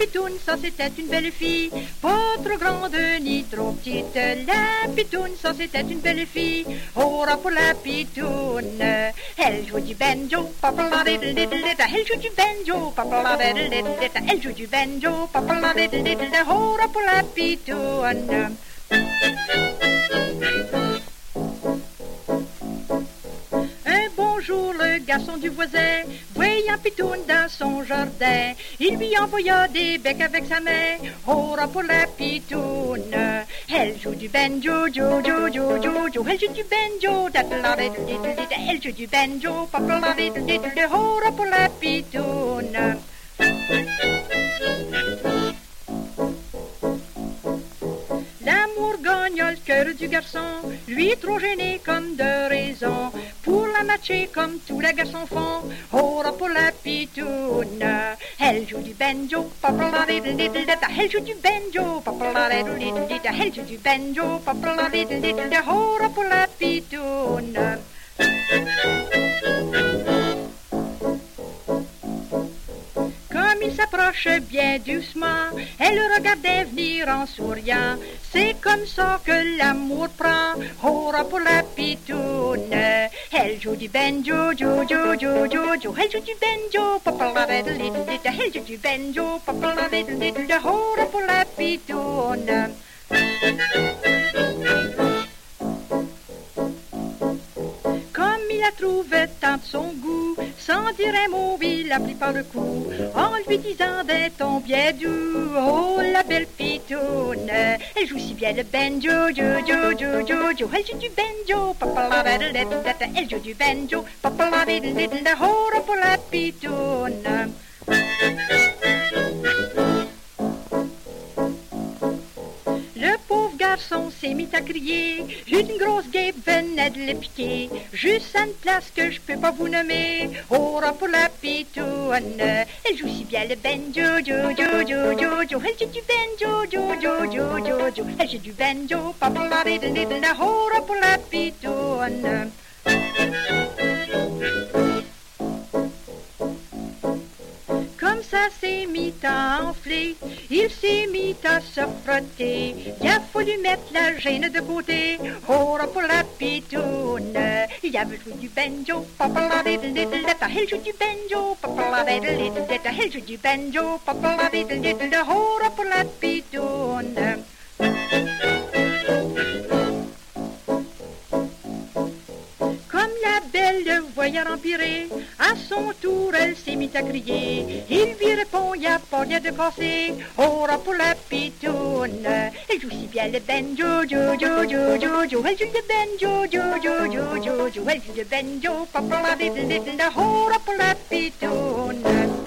pitoune, ça c'était une belle fille, pas trop grande ni trop petite. La pitoune, ça c'était une belle fille, ora pour la pitoune. Elle joue du banjo, papa la elle joue du banjo, papa la elle joue du banjo, papa la ora pour la pitoune. Le garçon du voisin voyait un pitoune dans son jardin. Il lui envoya des becs avec sa main. Hora pour la pitoune. Elle joue du banjo, jo, jo, jo, jo, jo. Elle joue du banjo, elle joue du banjo, hora pour la pitoune. Le cœur du garçon, lui trop gêné comme de raison la matcher comme tous les garçons font. Oh, pour la pitoune, elle joue du banjo, elle joue du banjo, elle joue du banjo, oh, pour la pitoune. S'approche bien doucement, elle le regardait venir en souriant. C'est comme ça que l'amour prend, oh, pour la pitoune. Elle joue du banjo, jo, jo, jo, jo, jo. Elle joue du banjo. Elle joue du banjo. Hora pour la pitoune. A trouvé tant de son goût, sans dire un mot, il l'a pris par le cou, en lui disant d'un ton bien doux, oh la belle pitoune, elle joue si bien le banjo, jo, jo, jo, jo, jo, elle joue du banjo, papa la elle joue du banjo, papa la oh pour la pitoune. Garçon s'est mis à crier. Une grosse guêpe venait de le piquer. Juste à une place que je peux pas vous nommer. Oh, pour la pitoune. Elle joue si bien le banjo, jo, jo, jo, jo, jo. Elle joue du banjo, jo, jo, jo, jo, jo. Elle joue du banjo, papa la oh, pour la pitoune. Comme ça s'est mis à enfler, il s'est mis à se frotter. Il a fallu mettre la gêne de côté. Oh, pour la pitoune. Il avait joué du banjo, papa la little little Elle joue du banjo, papa la little little Elle joue du banjo, papa la little little Oh, pour la pitoune. Le voyant empirer, à son tour elle s'est mise à crier. Il lui répond, y a pas rien de cassé, oh pour la pitoune. Elle joue si bien le banjo, jo, jo, jo, jo, jo. Elle joue le banjo, jo, jo, jo, jo, jo. Elle joue le banjo, papa la little little, oh pour la pitoune.